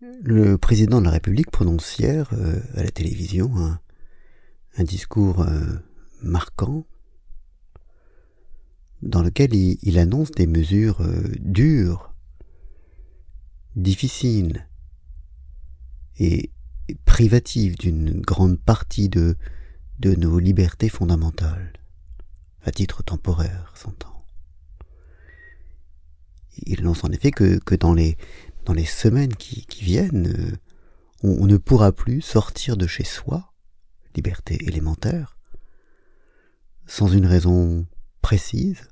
Le président de la République prononce hier euh, à la télévision un, discours euh, marquant dans lequel il, il annonce des mesures euh, dures, difficiles et privatives d'une grande partie de, de nos libertés fondamentales, à titre temporaire, s'entend. Il annonce en effet que, que dans, les, dans les semaines qui, viennent, euh, on, ne pourra plus sortir de chez soi, liberté élémentaire, sans une raison précise,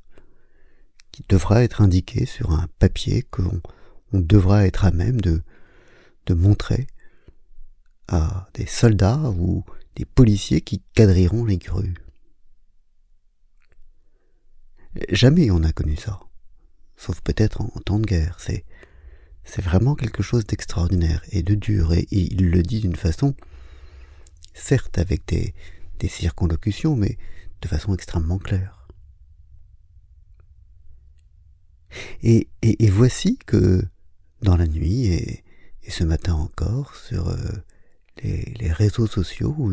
qui devra être indiquée sur un papier qu'on on devra être à même de, montrer à des soldats ou des policiers qui quadriront les grues. Jamais on n'a connu ça, sauf peut-être en temps de guerre. C'est c'est vraiment quelque chose d'extraordinaire et de dur, et, il le dit d'une façon, certes avec des, circonlocutions, mais de façon extrêmement claire. Et, voici que, dans la nuit, et, ce matin encore, sur euh, les, réseaux sociaux,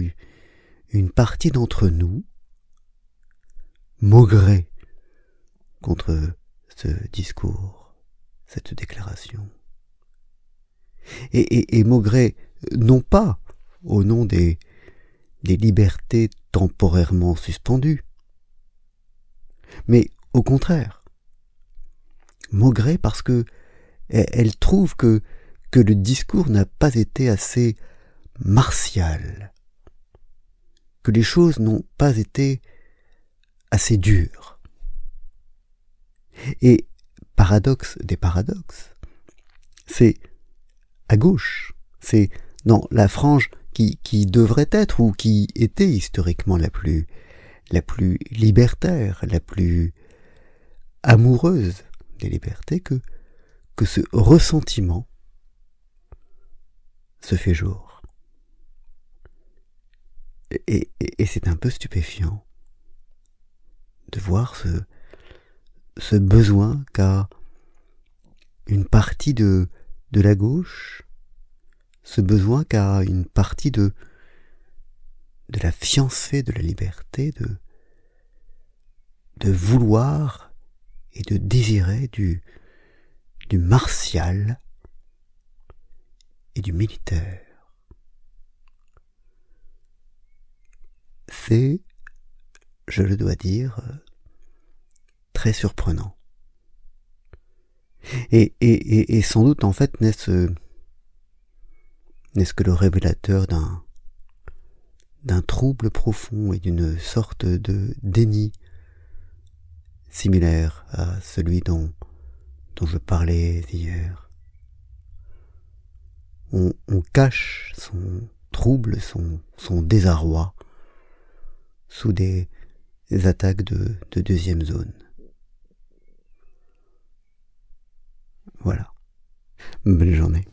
une partie d'entre nous maugrait contre ce discours, cette déclaration et, et, Maugret, non pas au nom des, des libertés temporairement suspendues, mais au contraire, Maugret parce que elle trouve que, que le discours n'a pas été assez martial, que les choses n'ont pas été assez dures. Et paradoxe des paradoxes, c'est à gauche. C'est dans la frange qui, devrait être ou qui était historiquement la plus, la plus libertaire, la plus amoureuse des libertés que, que ce ressentiment se fait jour. Et c'est un peu stupéfiant de voir ce, ce besoin qu'a une partie de, de la gauche ce besoin qu'a une partie de de la fiancée de la liberté de de vouloir et de désirer du du martial et du militaire. C'est je le dois dire très surprenant et, sans doute, en fait, n'est-ce n'est-ce que le révélateur d'un d'un trouble profond et d'une sorte de déni similaire à celui dont, dont je parlais hier. On, on cache son trouble, son, son désarroi sous des attaques de, de deuxième zone. Bonne journée.